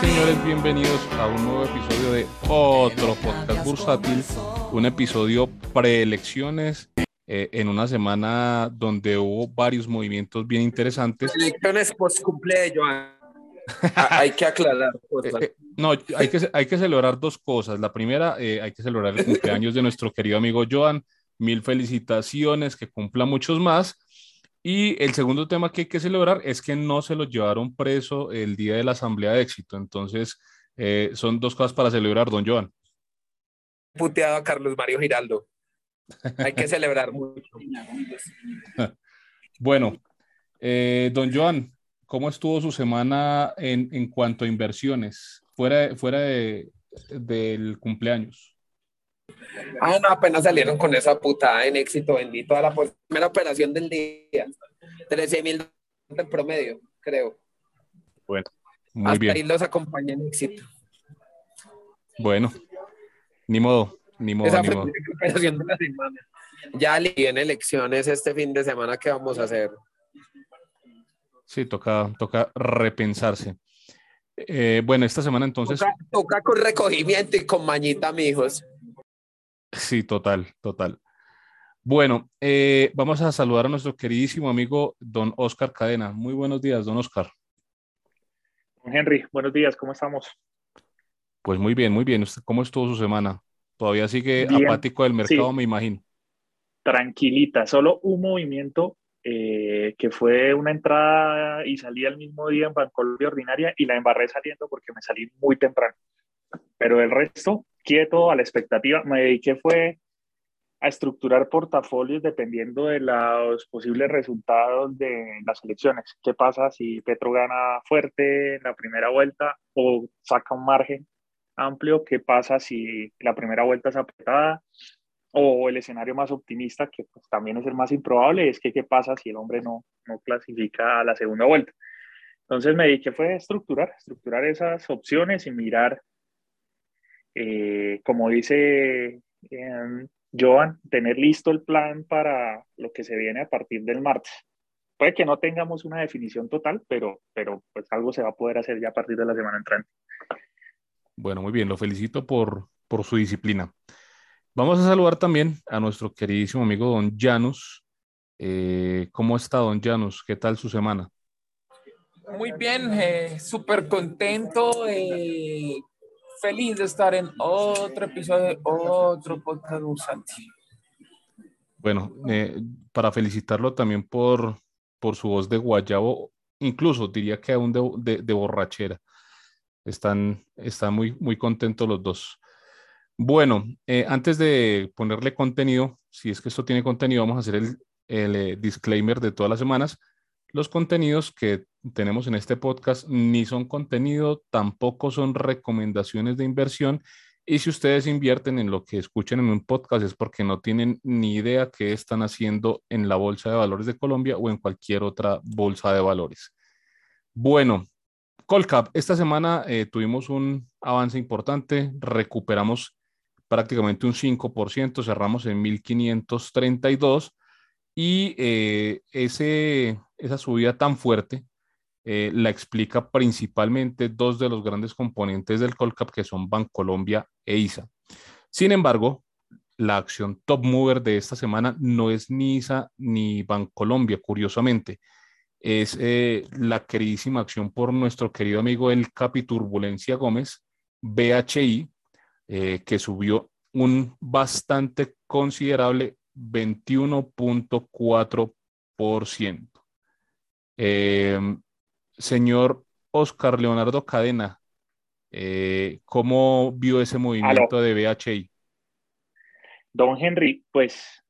Señores, bienvenidos a un nuevo episodio de otro podcast bursátil, un episodio preelecciones eh, en una semana donde hubo varios movimientos bien interesantes. Elecciones post cumpleaños. hay que aclarar eh, eh, no, hay que, hay que celebrar dos cosas. La primera, hay que celebrar el cumpleaños de nuestro querido amigo Joan. Mil felicitaciones, que cumpla muchos más. Y el segundo tema que hay que celebrar es que no se lo llevaron preso el día de la Asamblea de Éxito. Entonces, eh, son dos cosas para celebrar, don Joan. Puteado a Carlos Mario Giraldo. Hay que celebrar mucho. bueno, eh, don Joan, ¿cómo estuvo su semana en, en cuanto a inversiones fuera, fuera de, del cumpleaños? Ah, no, apenas salieron con esa putada en éxito, bendito a la primera operación del día. 13 mil en promedio, creo. Bueno, muy Hasta bien. ahí los acompañé en éxito. Bueno, ni modo, ni modo. Esa ni fue modo. la operación de la semana. Ya en elecciones este fin de semana, ¿qué vamos a hacer? Sí, toca, toca repensarse. Eh, bueno, esta semana entonces. Toca, toca, con recogimiento y con mañita, mijos. Sí, total, total. Bueno, eh, vamos a saludar a nuestro queridísimo amigo don Oscar Cadena. Muy buenos días, don Oscar. Henry, buenos días, ¿cómo estamos? Pues muy bien, muy bien. ¿Cómo estuvo su semana? Todavía sigue apático del mercado, me imagino. Tranquilita, solo un movimiento eh, que fue una entrada y salí al mismo día en Bancolombia Ordinaria y la embarré saliendo porque me salí muy temprano. Pero el resto, quieto, a la expectativa. Me dediqué fue a estructurar portafolios dependiendo de los posibles resultados de las elecciones. ¿Qué pasa si Petro gana fuerte en la primera vuelta o saca un margen amplio? ¿Qué pasa si la primera vuelta es apretada? O el escenario más optimista, que pues, también es el más improbable, es que qué pasa si el hombre no, no clasifica a la segunda vuelta. Entonces me dediqué fue a estructurar, estructurar esas opciones y mirar eh, como dice eh, Joan, tener listo el plan para lo que se viene a partir del martes. Puede que no tengamos una definición total, pero, pero pues algo se va a poder hacer ya a partir de la semana entrante. Bueno, muy bien, lo felicito por, por su disciplina. Vamos a saludar también a nuestro queridísimo amigo Don Janus. Eh, ¿Cómo está Don Janus? ¿Qué tal su semana? Muy bien, eh, súper contento. Eh, feliz de estar en otro episodio otro podcast Bueno, eh, para felicitarlo también por, por su voz de guayabo, incluso diría que aún de, de, borrachera. Están, están muy, muy contentos los dos. Bueno, eh, antes de ponerle contenido, si es que esto tiene contenido, vamos a hacer el, el eh, disclaimer de todas las semanas. Los contenidos que tenemos en este podcast ni son contenido, tampoco son recomendaciones de inversión. Y si ustedes invierten en lo que escuchen en un podcast es porque no tienen ni idea qué están haciendo en la Bolsa de Valores de Colombia o en cualquier otra bolsa de valores. Bueno, Colcap, esta semana eh, tuvimos un avance importante, recuperamos prácticamente un 5%, cerramos en 1532 y eh, ese, esa subida tan fuerte eh, la explica principalmente dos de los grandes componentes del Colcap que son Bancolombia e ISA. Sin embargo, la acción top mover de esta semana no es ni ISA ni Bancolombia, curiosamente. Es eh, la queridísima acción por nuestro querido amigo el Capi Turbulencia Gómez, BHI, que subió un bastante considerable 21.4%. Eh, señor Oscar Leonardo Cadena, eh, ¿cómo vio ese movimiento de BHI? Don Henry, pues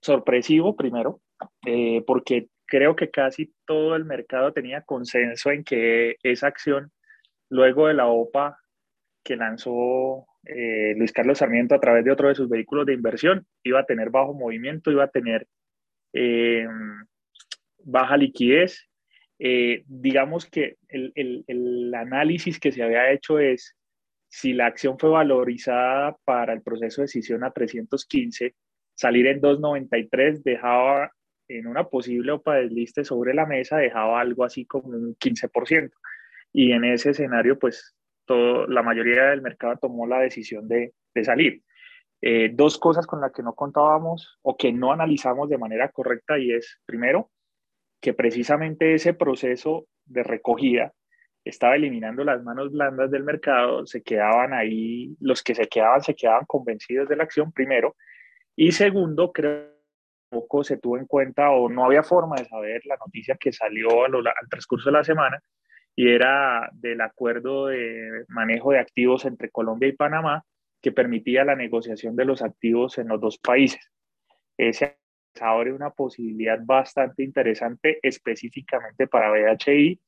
sorpresivo primero, eh, porque creo que casi todo el mercado tenía consenso en que esa acción, luego de la OPA que lanzó eh, Luis Carlos Sarmiento a través de otro de sus vehículos de inversión, iba a tener bajo movimiento, iba a tener baja liquidez. Eh, digamos que el, el, el, análisis que se había hecho es si la acción fue valorizada para el proceso de decisión a 315, salir en 293 dejaba en una posible OPA desliste sobre la mesa, dejaba algo así como un 15%. y en ese escenario, pues todo, la mayoría del mercado tomó la decisión de, de salir. Eh, dos cosas con las que no contábamos o que no analizamos de manera correcta y es, primero, que precisamente ese proceso de recogida estaba eliminando las manos blandas del mercado, se quedaban ahí, los que se quedaban se quedaban convencidos de la acción, primero, y segundo, creo que poco se tuvo en cuenta o no había forma de saber la noticia que salió al transcurso de la semana y era del acuerdo de manejo de activos entre Colombia y Panamá que permitía la negociación de los activos en los dos países. Ese abre una posibilidad bastante interesante específicamente para BHI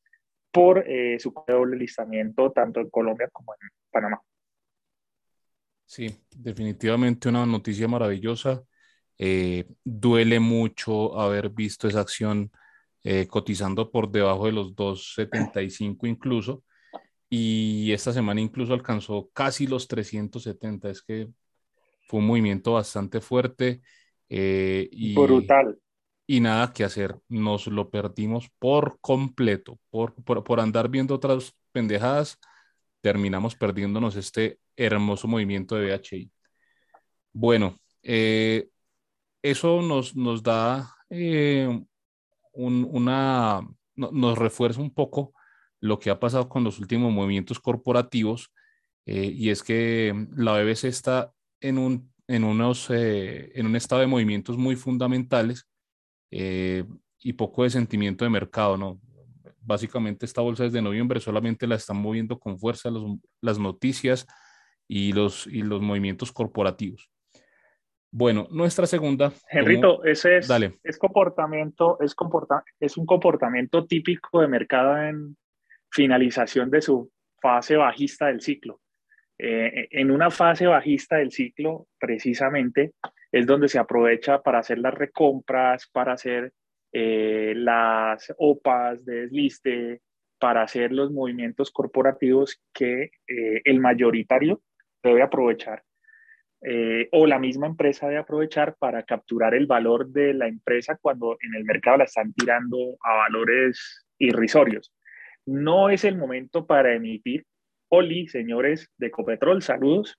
por eh, su doble listamiento tanto en Colombia como en Panamá. Sí, definitivamente una noticia maravillosa. Eh, duele mucho haber visto esa acción eh, cotizando por debajo de los 2.75 incluso. Y esta semana incluso alcanzó casi los 370. Es que fue un movimiento bastante fuerte. Eh, y, Brutal. Y nada que hacer. Nos lo perdimos por completo. Por, por, por andar viendo otras pendejadas, terminamos perdiéndonos este hermoso movimiento de BHI. Bueno, eh, eso nos, nos da eh, una, nos refuerza un poco lo que ha pasado con los últimos movimientos corporativos eh, y es que la BBC está en un, en, unos, eh, en un estado de movimientos muy fundamentales y poco de sentimiento de mercado, ¿no? Básicamente esta bolsa desde noviembre solamente la están moviendo con fuerza las noticias y los, y los movimientos corporativos. Bueno, nuestra segunda. Henrito, ese es, es comportamiento, es, comporta, es un comportamiento típico de mercado en finalización de su fase bajista del ciclo. Eh, en una fase bajista del ciclo, precisamente, es donde se aprovecha para hacer las recompras, para hacer eh, las OPAs de desliste, para hacer los movimientos corporativos que eh, el mayoritario debe aprovechar o la misma empresa de aprovechar para capturar el valor de la empresa cuando en el mercado la están tirando a valores irrisorios. No es el momento para emitir. Oli, señores de Copetrol, saludos.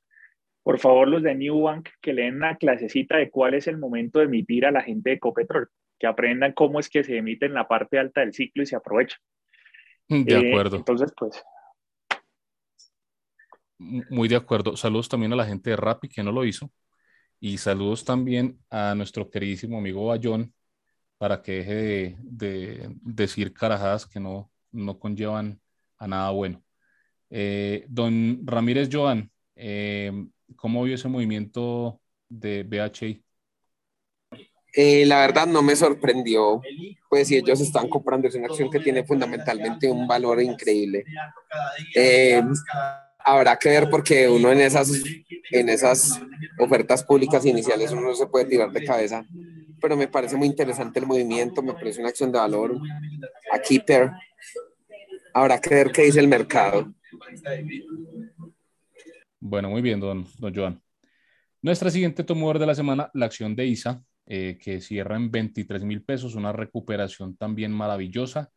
Por favor, los de New Bank que leen una clasecita de cuál es el momento de emitir a la gente de Copetrol, que aprendan cómo es que se emite en la parte alta del ciclo y se aprovecha. De eh, acuerdo. entonces, pues, muy de acuerdo. Saludos también a la gente de Rappi que no lo hizo. Y saludos también a nuestro queridísimo amigo Bayón para que deje de, decir carajadas que no, no conllevan a nada bueno. Eh, don Ramírez Joan, eh, ¿cómo vio ese movimiento de BHI? Eh, la verdad no me sorprendió, pues si ellos están comprando, es una acción que tiene fundamentalmente un valor increíble habrá que ver porque uno en esas, en esas ofertas públicas iniciales uno no se puede tirar de cabeza, pero me parece muy interesante el movimiento, me parece una acción de valor. A Keeper, habrá que ver qué dice el mercado. Bueno, muy bien, don, don Joan. Nuestra siguiente tumor de la semana, la acción de ISA, eh, que cierra en 23 mil pesos, una recuperación también maravillosa,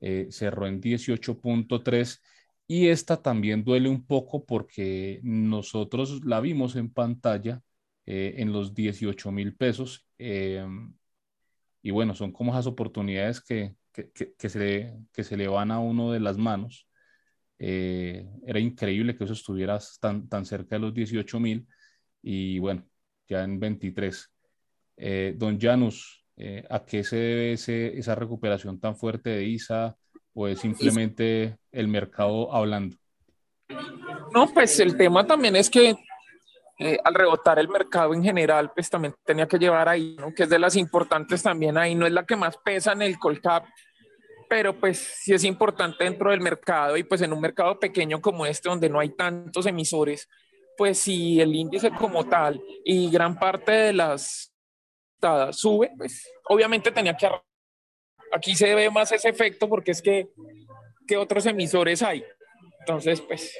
eh, cerró en 18.3 y esta también duele un poco porque nosotros la vimos en pantalla eh, en los 18 mil pesos. Em, y bueno, son como esas oportunidades que, que, que, se que se le van a uno de las manos. Eh, era increíble que eso estuviera tan, tan cerca de los 18 mil y bueno, ya en 23. Eh, don Janus, ¿a qué se debe ese, esa recuperación tan fuerte de ISA? o es simplemente el mercado hablando? No, pues el tema también es que eh, al rebotar el mercado en general, pues también tenía que llevar ahí, ¿no? que es de las importantes también ahí, no es la que más pesa en el Colcap, pero pues sí es importante dentro del mercado y pues en un mercado pequeño como este, donde no hay tantos emisores, pues si el índice como tal y gran parte de las sube, pues obviamente tenía que Aquí se ve más ese efecto porque es que, ¿qué otros emisores hay? Entonces, pues,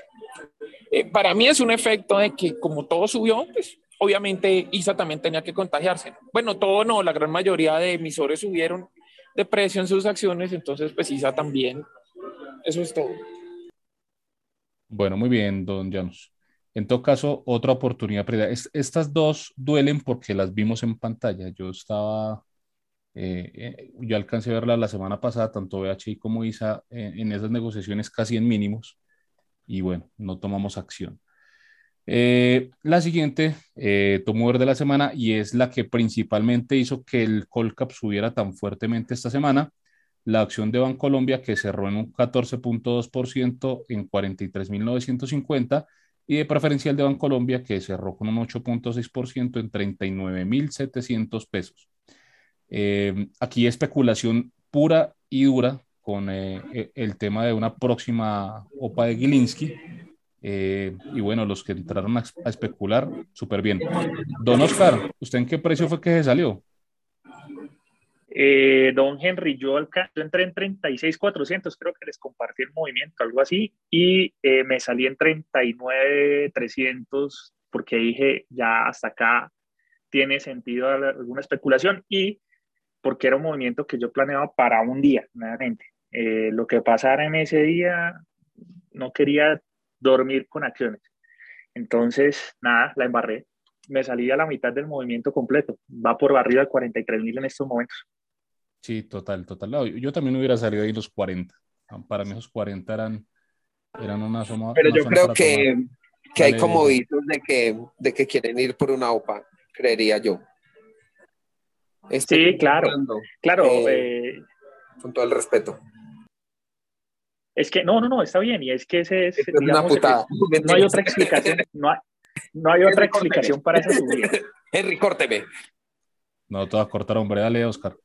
eh, para mí es un efecto de que como todo subió, pues obviamente ISA también tenía que contagiarse. Bueno, todo no, la gran mayoría de emisores subieron de precio en sus acciones, entonces pues ISA también. Eso es todo. Bueno, muy bien, don Janus. En todo caso, otra oportunidad estas dos duelen porque las vimos en pantalla. Yo estaba, eh, eh, yo alcancé a verlas la semana pasada, tanto BHI como ISA, en esas negociaciones casi en mínimos. Y bueno, no tomamos acción. Eh, la siguiente, eh, tomo de la semana, y es la que principalmente hizo que el Colcap subiera tan fuertemente esta semana, la acción de Bancolombia que cerró en un 14.2% en 43.950 y de preferencial de Bancolombia que cerró con un 8.6% en 39.700 pesos. Eh, aquí especulación pura y dura con eh, el tema de una próxima OPA de Gilinski eh, y bueno, los que entraron a, especular, súper bien. Don Oscar, ¿usted en qué precio fue que se salió? Eh, don Henry, yo, entré en 36,400, creo que les compartí el movimiento, algo así, y eh, me salí en 39,300 porque dije, ya hasta acá tiene sentido alguna especulación y porque era un movimiento que yo planeaba para un día, nuevamente. lo que pasara en ese día, no quería dormir con acciones. Entonces, nada, la embarré. Me salí a la mitad del movimiento completo. Va por arriba de 43 mil en estos momentos. Sí, total, total. Yo también hubiera salido ahí los 40. Para mí esos 40 eran, eran una suma. Pero yo creo que, que hay como visos de que, de que quieren ir por una OPA, creería yo. sí, claro. Claro. Eh, eh, con todo el respeto. Es que no, no, no, está bien. Y es que ese es. una putada. No hay otra explicación. No hay, no hay otra explicación para esa subida. Henry, córteme. No, te vas a cortar, hombre. Dale, Oscar.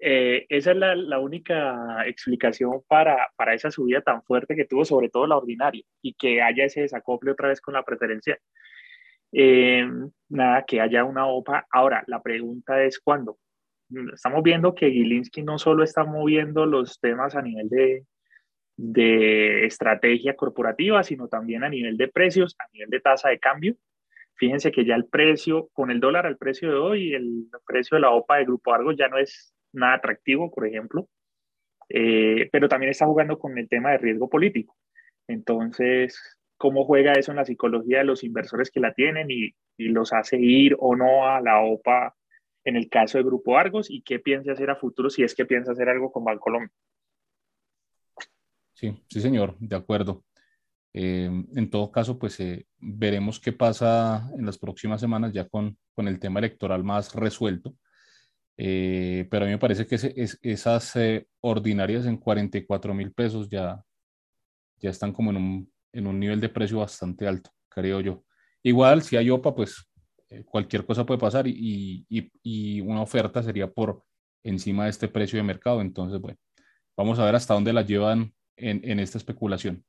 Eh, esa es la, la, única explicación para, para esa subida tan fuerte que tuvo, sobre todo la ordinaria, y que haya ese desacople otra vez con la preferencia. Eh, nada, que haya una OPA. Ahora, la pregunta es cuándo. Estamos viendo que Gilinski no solo está moviendo los temas a nivel de, de estrategia corporativa, sino también a nivel de precios, a nivel de tasa de cambio. Fíjense que ya el precio, con el dólar al precio de hoy, el precio de la OPA de Grupo Argos ya no es nada atractivo, por ejemplo, eh, pero también está jugando con el tema de riesgo político. Entonces, ¿cómo juega eso en la psicología de los inversores que la tienen y, y los hace ir o no a la OPA en el caso de Grupo Argos y qué piensa hacer a futuro si es que piensa hacer algo con Bancolombia? Sí, sí, señor, de acuerdo. Eh, en todo caso, pues eh, veremos qué pasa en las próximas semanas ya con, con el tema electoral más resuelto. Eh, pero a mí me parece que es, esas ordinarias en 44 mil pesos ya, ya están como en un, en un nivel de precio bastante alto, creo yo. Igual, si hay OPA, pues cualquier cosa puede pasar y, y, y, una oferta sería por encima de este precio de mercado. Entonces, bueno, vamos a ver hasta dónde la llevan en, esta especulación.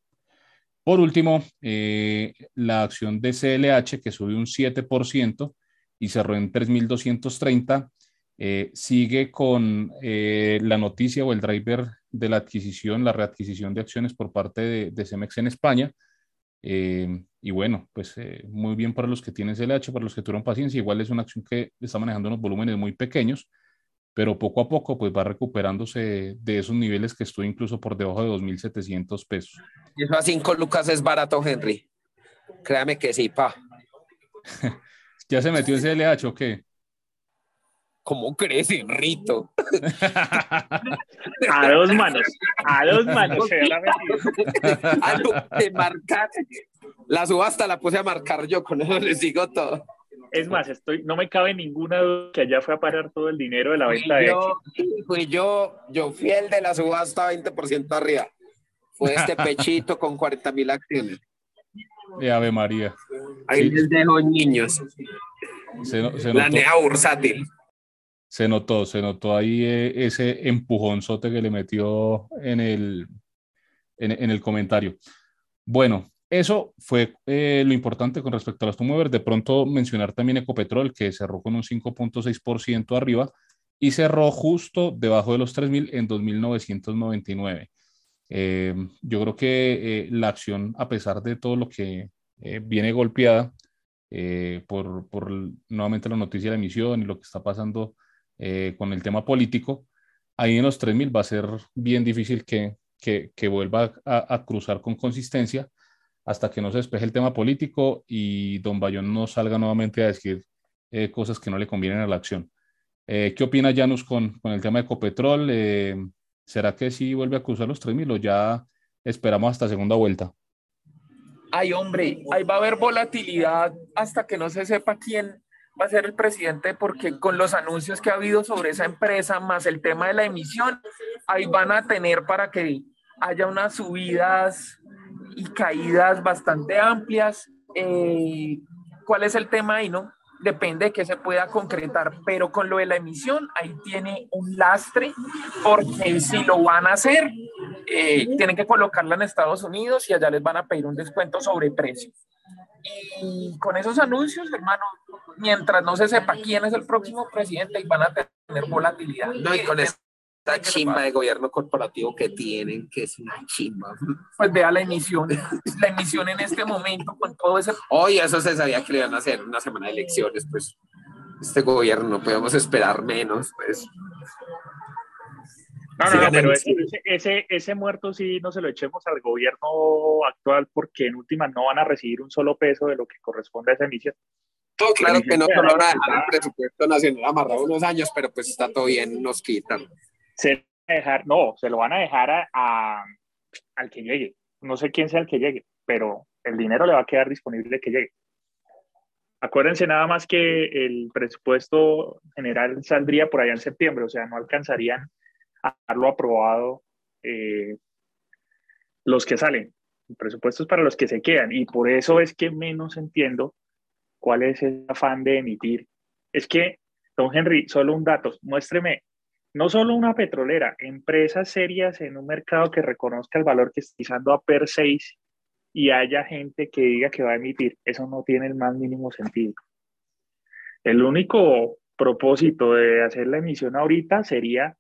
Por último, eh, la acción de CLH que subió un 7% y cerró en 3.230, eh, sigue con eh, la noticia o el driver de la adquisición, la readquisición de acciones por parte de, de Cemex en España. y bueno, pues muy bien para los que tienen CLH, para los que tuvieron paciencia. Igual es una acción que está manejando unos volúmenes muy pequeños, pero poco a poco pues va recuperándose de esos niveles que estuvo incluso por debajo de 2.700 pesos. Y eso a 5 lucas es barato, Henry. Créame que sí, pa. ¿Ya se metió ese LH o qué? ¿Cómo crees, Rito? a dos manos, a dos manos se de marcar. La subasta la puse a marcar yo, con eso les digo todo. Es más, estoy, no me cabe ninguna duda que allá fue a parar todo el dinero de la venta de yo, Fui yo, yo fui el de la subasta 20% arriba. Fue este pechito con 40 mil acciones. De Ave María. Ahí les dejo niños. Se, se la nea bursátil. Se notó, se notó ahí eh, ese empujonzote que le metió en el, en, en el comentario. Bueno, eso fue eh, lo importante con respecto a los movers. De pronto mencionar también Ecopetrol, que cerró con un 5.6% arriba y cerró justo debajo de los 3.000 en 2.999. Eh, yo creo que eh, la acción, a pesar de todo lo que viene golpeada por, por, nuevamente la noticia de la emisión y lo que está pasando con el tema político, ahí en los 3.000 va a ser bien difícil que, que, que vuelva a cruzar con consistencia hasta que no se despeje el tema político y don Bayón no salga nuevamente a decir eh, cosas que no le convienen a la acción. Eh, ¿Qué opina Janus con, con, el tema de Ecopetrol? Eh, ¿Será que sí vuelve a cruzar los 3.000 o ya esperamos hasta segunda vuelta? Ay, hombre, ahí va a haber volatilidad hasta que no se sepa quién va a ser el presidente, porque con los anuncios que ha habido sobre esa empresa, más el tema de la emisión, ahí van a tener para que haya unas subidas y caídas bastante amplias. Eh, ¿Cuál es el tema ahí, no? Depende de que se pueda concretar, pero con lo de la emisión, ahí tiene un lastre, porque si lo van a hacer, eh, tienen que colocarla en Estados Unidos y allá les van a pedir un descuento sobre precio. Y con esos anuncios, hermano, mientras no se sepa quién es el próximo presidente, van a tener volatilidad. No, y con esta chimba de gobierno corporativo que tienen, que es una chimba. Pues vea la emisión, la emisión en este momento con todo ese... Oye, eso se sabía que le iban a hacer una semana de elecciones, pues este gobierno no podemos esperar menos, pues. No, no, pero ese, ese, ese, muerto sí no se lo echemos al gobierno actual porque en última no van a recibir un solo peso de lo que corresponde a esa emisión. Todo claro que no solo van a dejar el presupuesto nacional amarrado unos años, pero pues está todo bien, nos quitan. Se dejar, no, se lo van a dejar a, a, al que llegue. No sé quién sea el que llegue, pero el dinero le va a quedar disponible que llegue. Acuérdense nada más que el presupuesto general saldría por allá en septiembre, o sea, no alcanzarían lo aprobado eh, los que salen. El presupuesto es para los que se quedan y por eso es que menos entiendo cuál es el afán de emitir. Es que, don Henry, solo un dato, muéstreme, no solo una petrolera, empresas serias en un mercado que reconozca el valor que está pisando a per 6 y haya gente que diga que va a emitir. Eso no tiene el más mínimo sentido. El único propósito de hacer la emisión ahorita sería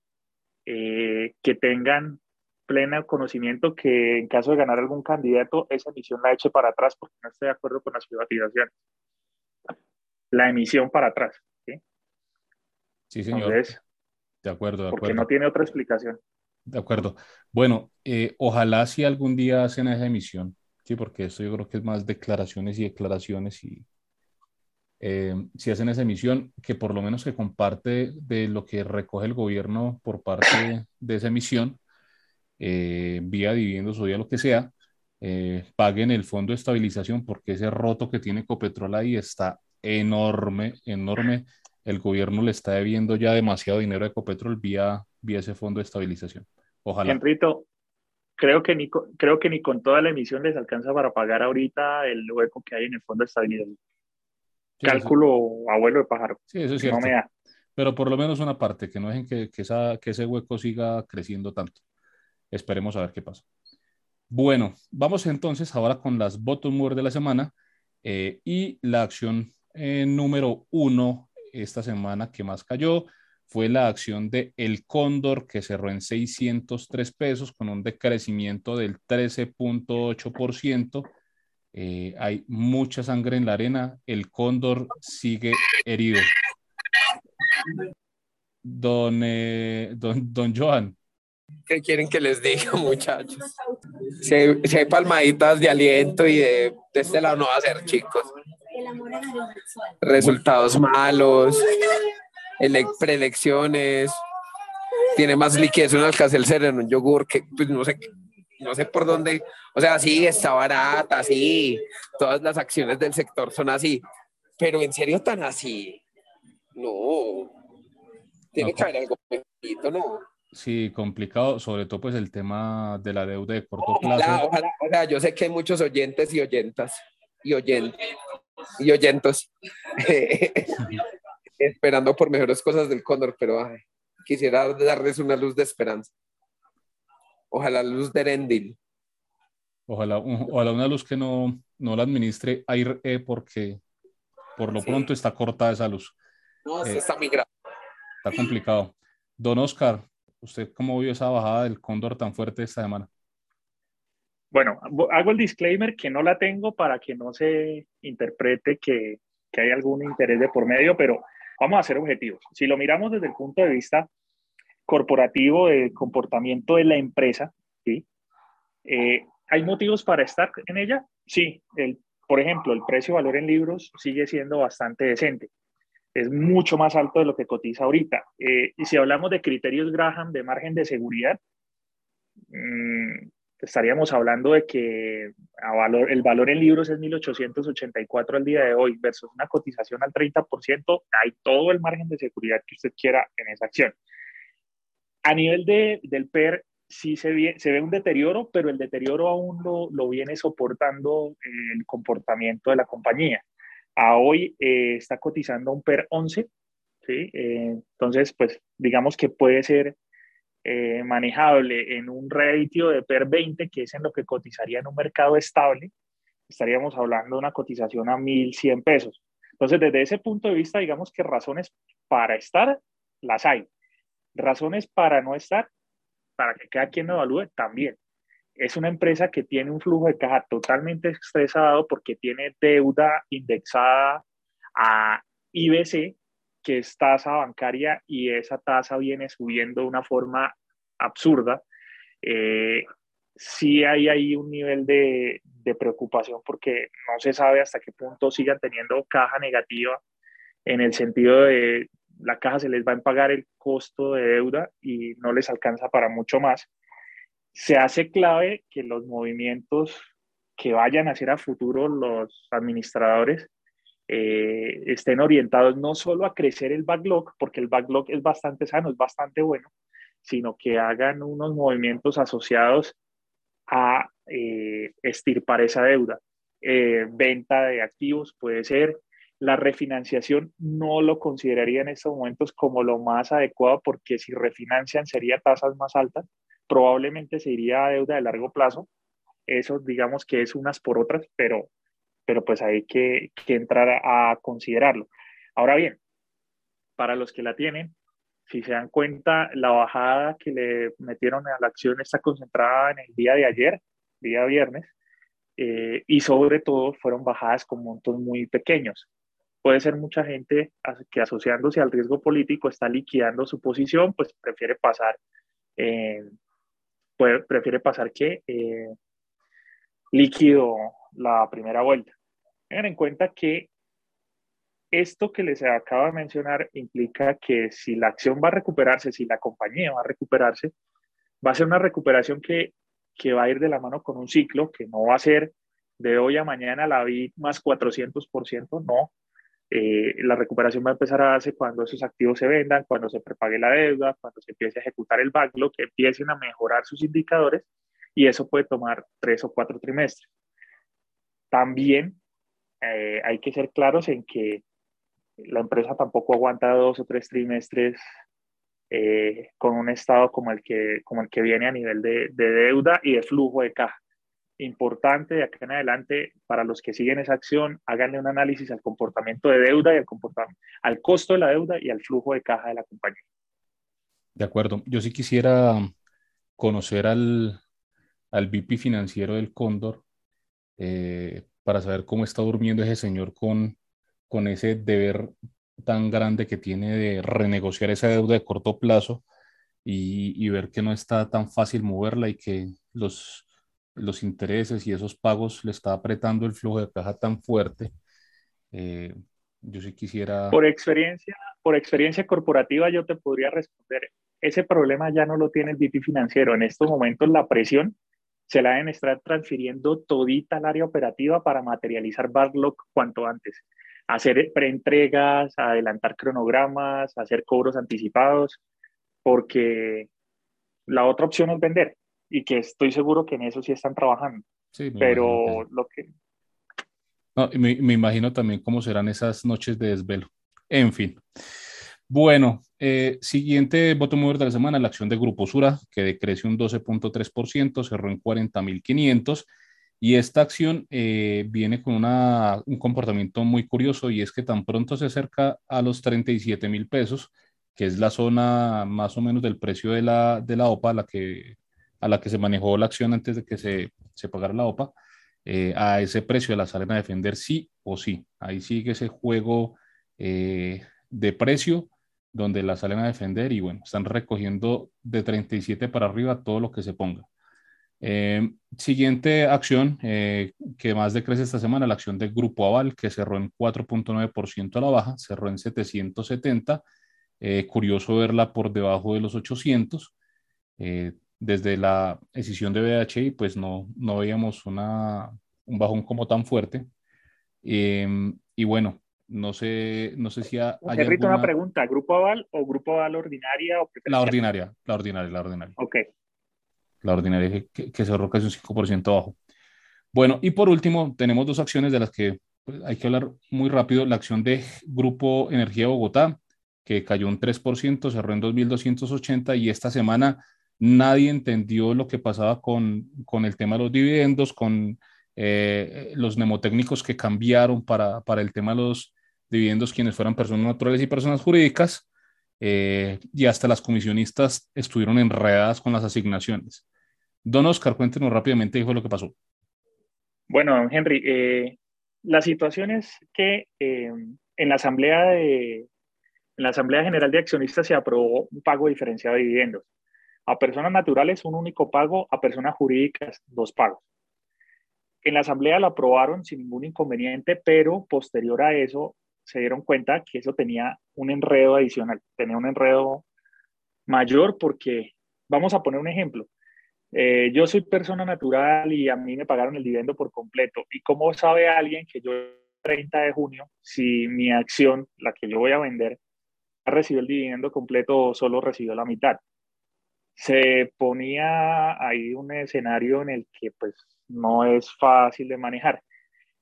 eh, que tengan pleno conocimiento que en caso de ganar algún candidato, esa emisión la eche para atrás porque no estoy de acuerdo con las privatizaciones. La emisión para atrás. Sí, sí señor. De acuerdo, de acuerdo. Porque no tiene otra explicación. De acuerdo. Bueno, eh, ojalá si algún día hacen esa emisión, sí, porque esto yo creo que es más declaraciones y declaraciones y eh, si hacen esa emisión, que por lo menos que comparte de lo que recoge el gobierno por parte de esa emisión, eh, vía dividendos o vía lo que sea, eh, paguen el fondo de estabilización porque ese roto que tiene Copetrol ahí está enorme, enorme. El gobierno le está debiendo ya demasiado dinero a Ecopetrol vía, vía ese fondo de estabilización. Ojalá. Enrito, creo que, ni, creo que ni con toda la emisión les alcanza para pagar ahorita el hueco que hay en el fondo de estabilización cálculo abuelo de pájaro. Sí, eso es cierto. Pero por lo menos una parte, que no dejen que, que, esa, que ese hueco siga creciendo tanto. Esperemos a ver qué pasa. Bueno, vamos entonces ahora con las bottom de la semana eh, y la acción eh, número uno esta semana que más cayó fue la acción de El Cóndor que cerró en 603 pesos con un decrecimiento del 13.8%. Eh, hay mucha sangre en la arena, el cóndor sigue herido. Don, eh, don, don Joan. ¿Qué quieren que les diga, muchachos? Si hay, palmaditas de aliento y de, de, este lado no va a ser, chicos. Resultados malos, preelecciones, tiene más liquidez un alcacel en un yogur que, pues no sé, no sé por dónde, o sea, sí, está barata, sí, todas las acciones del sector son así, pero en serio tan así, no, tiene que haber algo poquito, ¿no? Sí, complicado, sobre todo pues el tema de la deuda de corto plazo. Ojalá, ojalá, yo sé que hay muchos oyentes y oyentas y oyentes y oyentos esperando por mejores cosas del Cóndor, pero quisiera darles una luz de esperanza. Ojalá luz de Rendil. Ojalá, ojalá una luz que no, no la administre AIRE porque por lo pronto está corta esa luz. No, eh, está muy grave. Está complicado. Don Oscar, ¿usted cómo vio esa bajada del cóndor tan fuerte esta semana? Bueno, hago el disclaimer que no la tengo para que no se interprete que, que hay algún interés de por medio, pero vamos a ser objetivos. Si lo miramos desde el punto de vista corporativo de comportamiento de la empresa, ¿sí? Eh, ¿Hay motivos para estar en ella? sí, el, por ejemplo, el precio-valor en libros sigue siendo bastante decente. Es mucho más alto de lo que cotiza ahorita. Eh, y si hablamos de criterios Graham de margen de seguridad, mmm, estaríamos hablando de que valor, el valor en libros es 1.884 al día de hoy versus una cotización al 30%, hay todo el margen de seguridad que usted quiera en esa acción. A nivel de, del PER, sí se ve, se ve un deterioro, pero el deterioro aún lo, lo viene soportando el comportamiento de la compañía. A hoy eh, está cotizando un PER 11, ¿sí? Eh, entonces, pues digamos que puede ser eh, manejable en un ratio de PER 20, que es en lo que cotizaría en un mercado estable, estaríamos hablando de una cotización a 1.100 pesos. Entonces, desde ese punto de vista, digamos que razones para estar las hay. Razones para no estar, para que cada quien lo evalúe, también. Es una empresa que tiene un flujo de caja totalmente estresado porque tiene deuda indexada a IBC, que es tasa bancaria y esa tasa viene subiendo de una forma absurda, eh, sí hay ahí un nivel de, de, preocupación porque no se sabe hasta qué punto sigan teniendo caja negativa en el sentido de la caja se les va a pagar el costo de deuda y no les alcanza para mucho más. Se hace clave que los movimientos que vayan a hacer a futuro los administradores eh, estén orientados no solo a crecer el backlog, porque el backlog es bastante sano, es bastante bueno, sino que hagan unos movimientos asociados a eh, estirpar esa deuda. Eh, venta de activos puede ser. La refinanciación no lo consideraría en estos momentos como lo más adecuado porque si refinancian sería tasas más altas, probablemente se iría a deuda de largo plazo. Eso digamos que es unas por otras, pero pero pues hay que, entrar a, considerarlo. Ahora bien, para los que la tienen, si se dan cuenta, la bajada que le metieron a la acción está concentrada en el día de ayer, día viernes, eh, y sobre todo fueron bajadas con montos muy pequeños. Puede ser mucha gente que asociándose al riesgo político está liquidando su posición, pues prefiere pasar, eh, prefiere pasar que eh, líquido la primera vuelta. Tengan en cuenta que esto que les acabo de mencionar implica que si la acción va a recuperarse, si la compañía va a recuperarse, va a ser una recuperación que, que va a ir de la mano con un ciclo, que no va a ser de hoy a mañana la vi más 400%, no. Eh, la recuperación va a empezar a darse cuando esos activos se vendan, cuando se prepague la deuda, cuando se empiece a ejecutar el backlog, que empiecen a mejorar sus indicadores y eso puede tomar tres o cuatro trimestres. También eh, hay que ser claros en que la empresa tampoco aguanta dos o tres trimestres eh, con un estado como el que, como el que viene a nivel de, deuda y de flujo de caja. Importante de acá en adelante, para los que siguen esa acción, háganle un análisis al comportamiento de deuda y al, comportamiento, al costo de la deuda y al flujo de caja de la compañía. De acuerdo. Yo sí quisiera conocer al, al VP financiero del Cóndor eh, para saber cómo está durmiendo ese señor con, con ese deber tan grande que tiene de renegociar esa deuda de corto plazo y, ver que no está tan fácil moverla y que los, los intereses y esos pagos le está apretando el flujo de caja tan fuerte. Eh, yo sí quisiera... Por experiencia, por experiencia corporativa yo te podría responder, ese problema ya no lo tiene el VP financiero. En estos momentos la presión se la deben estar transfiriendo todita al área operativa para materializar backlog cuanto antes. Hacer preentregas, adelantar cronogramas, hacer cobros anticipados, porque la otra opción es vender y que estoy seguro que en eso sí están trabajando. Sí, Pero lo que... No, me, me imagino también cómo serán esas noches de desvelo. En fin. Bueno, eh, siguiente voto mover de la semana, la acción de Grupo Sura, que decreció un 12.3%, cerró en 40.500. Y esta acción eh, viene con una, un comportamiento muy curioso y es que tan pronto se acerca a los 37 mil pesos, que es la zona más o menos del precio de la, de la OPA la, que, a la que se manejó la acción antes de que se, se pagara la OPA, eh, a ese precio la salen a defender sí o sí. Ahí sigue ese juego de precio donde la salen a defender y bueno, están recogiendo de 37 para arriba todo lo que se ponga. Eh, siguiente acción eh, que más decrece esta semana, la acción del Grupo Aval, que cerró en 4.9% a la baja, cerró en 770. Eh, curioso verla por debajo de los 800. desde la decisión de BHI, pues no, no veíamos una, un bajón como tan fuerte. y bueno, no sé, no sé si hay alguna... una pregunta, ¿Grupo Aval o Grupo Aval ordinaria o La ordinaria, la ordinaria, la ordinaria. Ok la ordinaria que, que cerró casi un 5% abajo. Bueno, y por último, tenemos dos acciones de las que pues, hay que hablar muy rápido. La acción de Grupo Energía Bogotá, que cayó un 3%, cerró en 2.280 y esta semana nadie entendió lo que pasaba con, con el tema de los dividendos, con eh, los mnemotécnicos que cambiaron para, para, el tema de los dividendos, quienes fueran personas naturales y personas jurídicas, eh, y hasta las comisionistas estuvieron enredadas con las asignaciones. Don Oscar, cuéntenos rápidamente qué fue lo que pasó. Bueno, Henry, eh, la situación es que eh, en, la asamblea de, en la Asamblea General de Accionistas se aprobó un pago diferenciado de dividendos. A personas naturales un único pago, a personas jurídicas dos pagos. En la Asamblea lo aprobaron sin ningún inconveniente, pero posterior a eso se dieron cuenta que eso tenía un enredo adicional, tenía un enredo mayor porque, vamos a poner un ejemplo, eh, yo soy persona natural y a mí me pagaron el dividendo por completo. ¿Y cómo sabe alguien que yo el 30 de junio, si mi acción, la que yo voy a vender, recibió el dividendo completo o solo recibió la mitad? Se ponía ahí un escenario en el que pues no es fácil de manejar.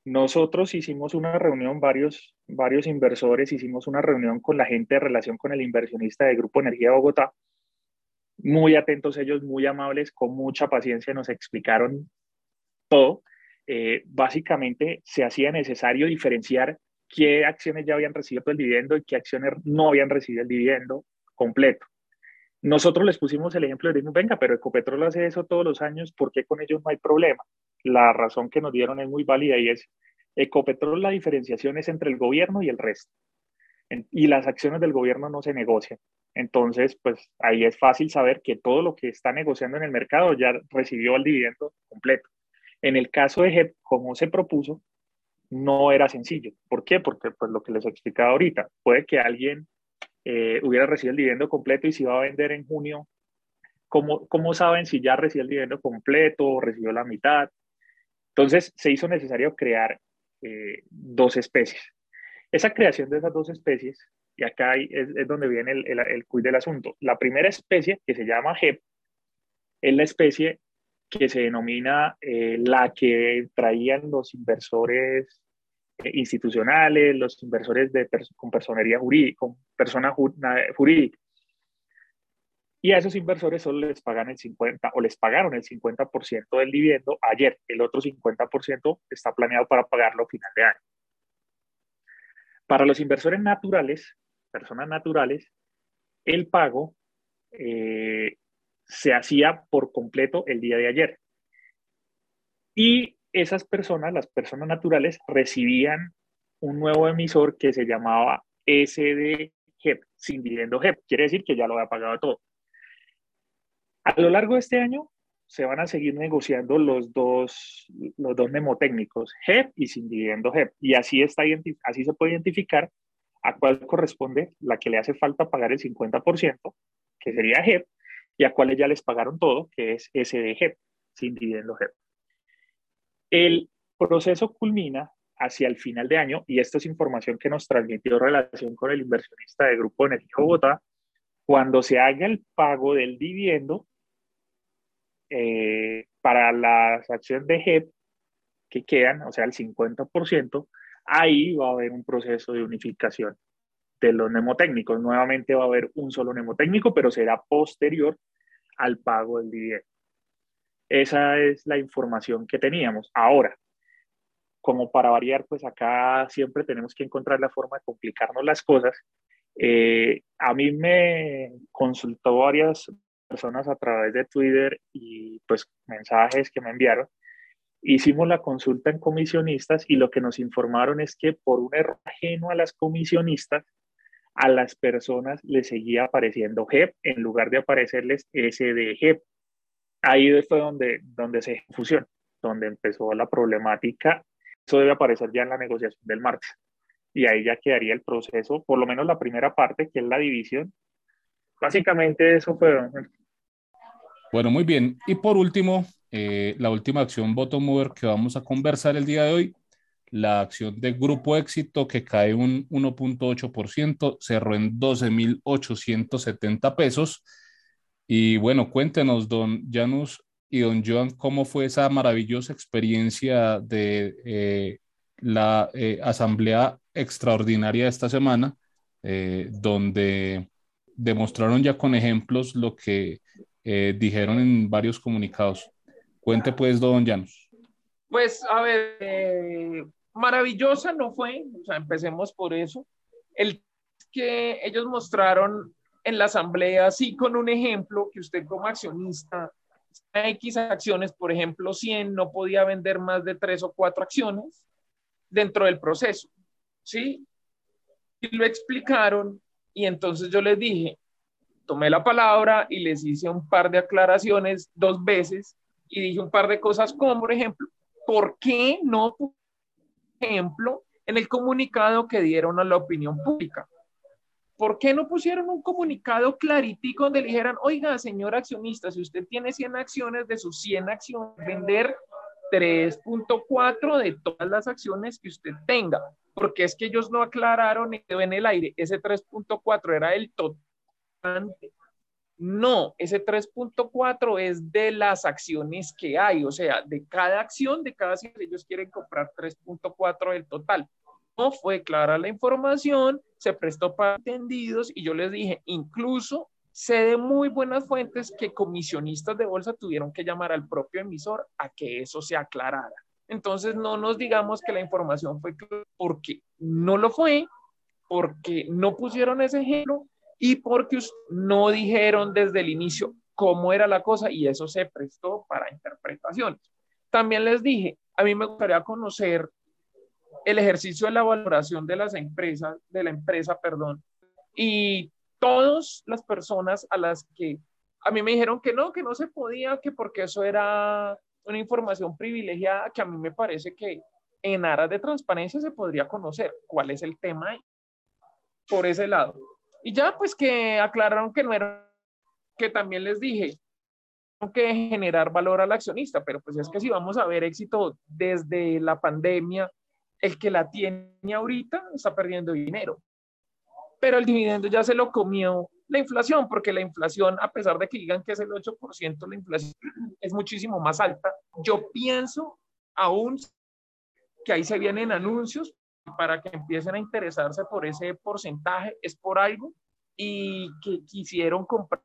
Nosotros hicimos una reunión, varios, varios inversores, hicimos una reunión con la gente de relación con el inversionista de Grupo Energía Bogotá muy atentos ellos, muy amables, con mucha paciencia nos explicaron todo. Eh, básicamente se hacía necesario diferenciar qué acciones ya habían recibido el dividendo y qué acciones no habían recibido el dividendo completo. Nosotros les pusimos el ejemplo de venga, pero Ecopetrol hace eso todos los años, ¿por qué con ellos no hay problema? La razón que nos dieron es muy válida y es, Ecopetrol la diferenciación es entre el gobierno y el resto. Y las acciones del gobierno no se negocian. Entonces, pues ahí es fácil saber que todo lo que está negociando en el mercado ya recibió el dividendo completo. En el caso de JEP, como se propuso, no era sencillo. ¿Por qué? Porque pues lo que les explicaba ahorita, puede que alguien eh, hubiera recibido el dividendo completo y si va a vender en junio, ¿cómo, ¿cómo saben si ya recibió el dividendo completo o recibió la mitad? Entonces, se hizo necesario crear eh, dos especies. Esa creación de esas dos especies y acá es, donde viene el, el, el del asunto. La primera especie, que se llama HEP, es la especie que se denomina eh, la que traían los inversores eh, institucionales, los inversores de con personería jurídica, con persona jurídica. Y a esos inversores solo les pagan el 50 o les pagaron el 50% del dividendo ayer. El otro 50% está planeado para pagarlo a final de año. Para los inversores naturales, personas naturales, el pago eh, se hacía por completo el día de ayer. Y esas personas, las personas naturales, recibían un nuevo emisor que se llamaba SDGEP, sin dividendo GEP. Quiere decir que ya lo había pagado todo. A lo largo de este año se van a seguir negociando los dos, los dos mnemotécnicos, GEP y sin dividendo GEP. Y así, está, así se puede identificar a cuál corresponde la que le hace falta pagar el 50%, que sería GEP, y a cuáles ya les pagaron todo, que es SDGEP, sin dividendo GEP. El proceso culmina hacia el final de año, y esto es información que nos transmitió relación con el inversionista de Grupo Energía Bogotá, cuando se haga el pago del dividendo eh, para las acciones de GEP que quedan, o sea, el 50%, ahí va a haber un proceso de unificación de los mnemotécnicos. Nuevamente va a haber un solo mnemotécnico, pero será posterior al pago del dividendo. Esa es la información que teníamos. Ahora, como para variar, pues acá siempre tenemos que encontrar la forma de complicarnos las cosas. Eh, a mí me consultó varias personas a través de Twitter y pues mensajes que me enviaron Hicimos la consulta en comisionistas y lo que nos informaron es que por un error ajeno a las comisionistas, a las personas les seguía apareciendo GEP en lugar de aparecerles SDGEP. ahí fue donde, donde se fusión, donde empezó la problemática. Eso debe aparecer ya en la negociación del martes. Y ahí ya quedaría el proceso, por lo menos la primera parte, que es la división. Básicamente eso fue. Bueno, muy bien. Y por último, eh, la última acción bottom mover que vamos a conversar el día de hoy, la acción de Grupo Éxito que cae un 1.8%, cerró en 12.870 pesos. Y bueno, cuéntenos, don Janus y don Joan, cómo fue esa maravillosa experiencia de eh, la eh, asamblea extraordinaria de esta semana, donde demostraron ya con ejemplos lo que dijeron en varios comunicados. Cuente pues, don Llanos. Pues, a ver, eh, maravillosa no fue, o sea, empecemos por eso. El que ellos mostraron en la asamblea, sí, con un ejemplo que usted como accionista, X acciones, por ejemplo, 100, no podía vender más de tres o cuatro acciones dentro del proceso, ¿sí? Y lo explicaron y entonces yo les dije, tomé la palabra y les hice un par de aclaraciones dos veces y dije un par de cosas como, por ejemplo, ¿por qué no, por ejemplo, en el comunicado que dieron a la opinión pública? ¿Por qué no pusieron un comunicado claritico donde le dijeran, oiga, señor accionista, si usted tiene 100 acciones de sus 100 acciones, vender 3.4 de todas las acciones que usted tenga? Porque es que ellos no aclararon en el aire, ese 3.4 era el total no, ese 3.4 es de las acciones que hay, o sea, de cada acción, de cada acción, ellos quieren comprar 3.4 del total. No fue clara la información, se prestó para entendidos y yo les dije, incluso sé de muy buenas fuentes que comisionistas de bolsa tuvieron que llamar al propio emisor a que eso se aclarara. Entonces, no nos digamos que la información fue clara porque no lo fue, porque no pusieron ese ejemplo y porque no dijeron desde el inicio cómo era la cosa y eso se prestó para interpretaciones. También les dije, a mí me gustaría conocer el ejercicio de la valoración de las empresas, de la empresa, perdón, y todas las personas a las que a mí me dijeron que no, que no se podía, que porque eso era una información privilegiada, que a mí me parece que en aras de transparencia se podría conocer cuál es el tema por ese lado. Y ya pues que aclararon que no era, que también les dije, que generar valor al accionista, pero pues es que si vamos a ver éxito desde la pandemia, el que la tiene ahorita está perdiendo dinero. Pero el dividendo ya se lo comió la inflación, porque la inflación, a pesar de que digan que es el 8%, la inflación es muchísimo más alta. Yo pienso aún que ahí se vienen anuncios para que empiecen a interesarse por ese porcentaje, es por algo, y que quisieron comprar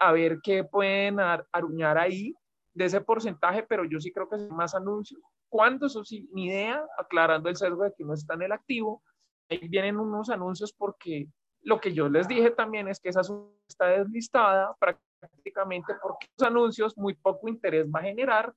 a ver qué pueden aruñar ahí de ese porcentaje, pero yo sí creo que es más anuncios. ¿Cuándo? Eso sí, ni idea, aclarando el sesgo de que no está en el activo. Ahí vienen unos anuncios porque lo que yo les dije también es que esa está deslistada prácticamente porque los anuncios muy poco interés va a generar,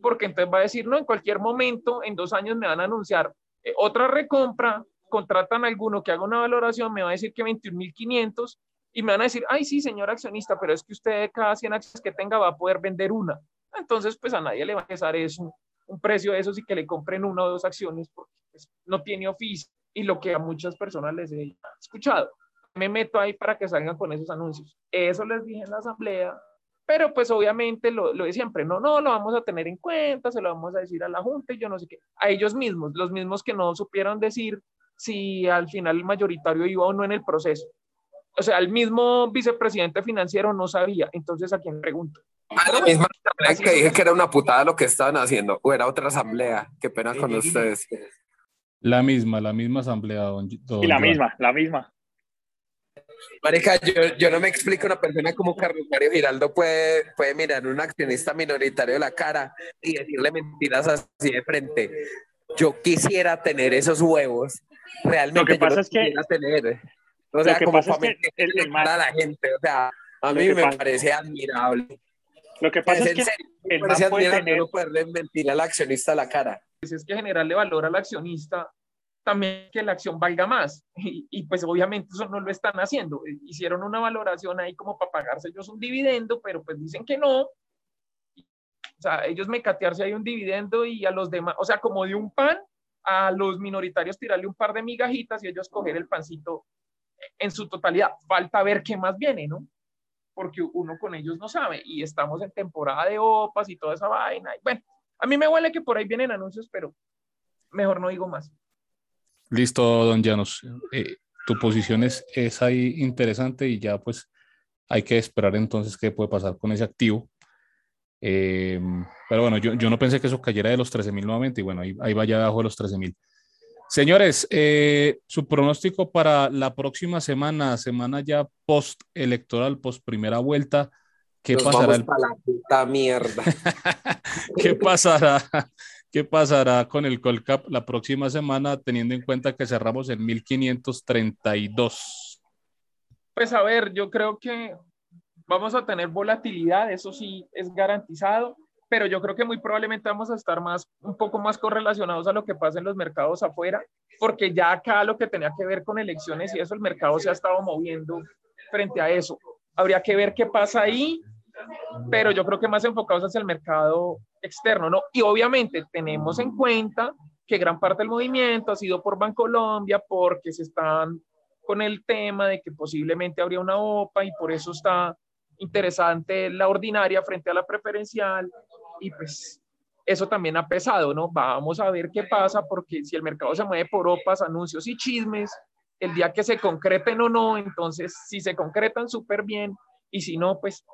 porque entonces va a decir, no, en cualquier momento, en dos años me van a anunciar eh, otra recompra, contratan a alguno que haga una valoración, me va a decir que 21.500 y me van a decir, ay, sí, señor accionista, pero es que usted cada 100 acciones que tenga va a poder vender una. Entonces, pues a nadie le va a pesar eso, un precio de esos y que le compren una o dos acciones porque pues, no tiene oficio y lo que a muchas personas les he escuchado. Me meto ahí para que salgan con esos anuncios. Eso les dije en la asamblea, pero pues obviamente lo, lo, de siempre, no, no, lo vamos a tener en cuenta, se lo vamos a decir a la Junta y yo no sé qué, a ellos mismos, los mismos que no supieron decir si al final el mayoritario iba o no en el proceso. O sea, el mismo vicepresidente financiero no sabía, entonces a quién pregunto. A la misma asamblea que dije que era una putada lo que estaban haciendo, o era otra asamblea, qué pena con ustedes. La misma, la misma asamblea, don, Y la misma, la misma. Marica, yo, yo, no me explico una persona como Carlos Mario Giraldo puede, puede mirar a un accionista minoritario de la cara y decirle mentiras así de frente. Yo quisiera tener esos huevos. Realmente lo que pasa es que tener. O sea, como para es que el, el a la gente. O sea, a mí me parece admirable. Lo que pasa es, que el me parece admirable tener... no poderle mentir al accionista a la cara. Pues es que generarle valor al accionista también que la acción valga más. Y, y, pues obviamente eso no lo están haciendo. Hicieron una valoración ahí como para pagarse ellos un dividendo, pero pues dicen que no. sea, ellos me catearse ahí un dividendo y a los demás, o sea, como de un pan, a los minoritarios tirarle un par de migajitas y ellos coger el pancito en su totalidad. Falta ver qué más viene, ¿no? Porque uno con ellos no sabe y estamos en temporada de OPAS y toda esa vaina. Y bueno, a mí me huele que por ahí vienen anuncios, pero mejor no digo más. Listo, don Llanos. Eh, tu posición es, es ahí interesante y ya pues hay que esperar entonces qué puede pasar con ese activo. Eh, pero bueno, yo, yo, no pensé que eso cayera de los 13.000 nuevamente y bueno, ahí, ahí vaya abajo de los 13.000. Señores, eh, su pronóstico para la próxima semana, semana ya post electoral, post primera vuelta, ¿qué pasará? la puta mierda. ¿Qué pasará? ¿Qué pasará con el Colcap la próxima semana, teniendo en cuenta que cerramos en 1532? Pues a ver, yo creo que vamos a tener volatilidad, eso sí es garantizado, pero yo creo que muy probablemente vamos a estar más, un poco más correlacionados a lo que pasa en los mercados afuera, porque ya acá lo que tenía que ver con elecciones y eso, el mercado se ha estado moviendo frente a eso. Habría que ver qué pasa ahí, pero yo creo que más enfocados hacia el mercado externo, ¿no? Y obviamente tenemos en cuenta que gran parte del movimiento ha sido por Bancolombia, porque se están con el tema de que posiblemente habría una OPA y por eso está interesante la ordinaria frente a la preferencial y pues eso también ha pesado, ¿no? Vamos a ver qué pasa porque si el mercado se mueve por OPAs, anuncios y chismes, el día que se concreten o no, entonces si se concretan súper bien y si no, pues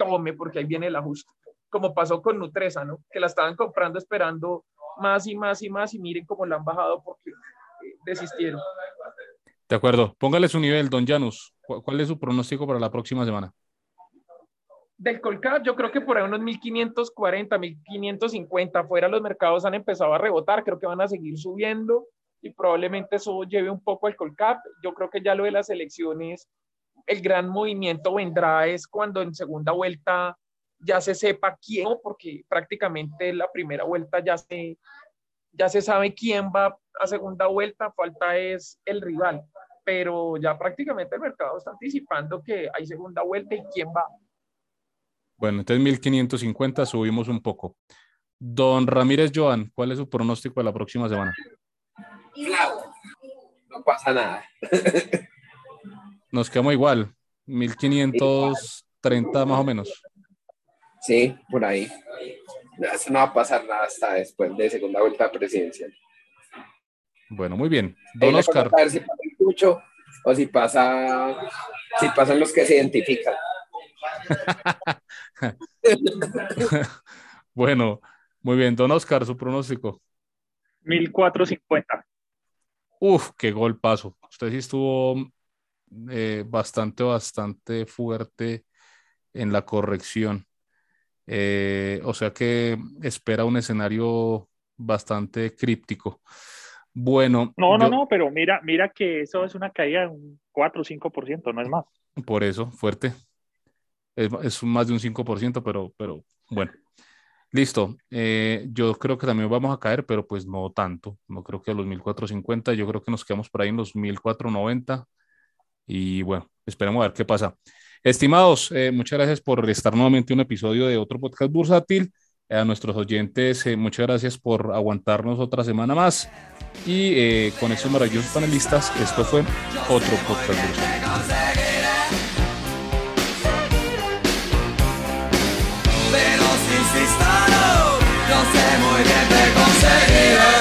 tome porque ahí viene el ajuste, como pasó con Nutresa, ¿no? Que la estaban comprando esperando más y más y más y miren cómo la han bajado porque eh, desistieron. De acuerdo, póngale su nivel, don Janus. ¿Cuál es su pronóstico para la próxima semana? del Colcap, yo creo que por ahí unos 1540, 1550 fuera los mercados han empezado a rebotar, creo que van a seguir subiendo y probablemente eso lleve un poco al Colcap. Yo creo que ya lo de las elecciones, el gran movimiento vendrá es cuando en segunda vuelta ya se sepa quién, porque prácticamente la primera vuelta ya se, ya se sabe quién va a segunda vuelta, falta es el rival, pero ya prácticamente el mercado está anticipando que hay segunda vuelta y quién va. Bueno, entonces 1550 subimos un poco. Don Ramírez Joan, ¿cuál es su pronóstico de la próxima semana? No pasa nada. Nos quedamos igual, 1530 más o menos. Sí, por ahí. no va a pasar nada hasta después de segunda vuelta presidencial. Bueno, muy bien. Don Oscar. A ver si pasa el mucho o si pasa, si pasan los que se identifican. bueno, muy bien. Don Oscar, su pronóstico. 1450. Uf, qué gol paso. Usted sí estuvo eh, bastante, bastante fuerte en la corrección. Eh, o sea que espera un escenario bastante críptico. Bueno. No, no, no, pero mira, mira que eso es una caída de un 4 o 5%, no es más. Por eso, fuerte es, más de un 5%, pero, pero bueno. Listo. Eh, yo creo que también vamos a caer, pero pues no tanto. No creo que a los 1450. Yo creo que nos quedamos por ahí en los 1490. Y bueno, esperamos a ver qué pasa. Estimados, eh, muchas gracias por estar nuevamente en un episodio de otro podcast bursátil. Eh, a nuestros oyentes, eh, muchas gracias por aguantarnos otra semana más. Y eh, con estos maravillosos panelistas, esto fue otro podcast bursátil. Sé muy bien te conseguiré.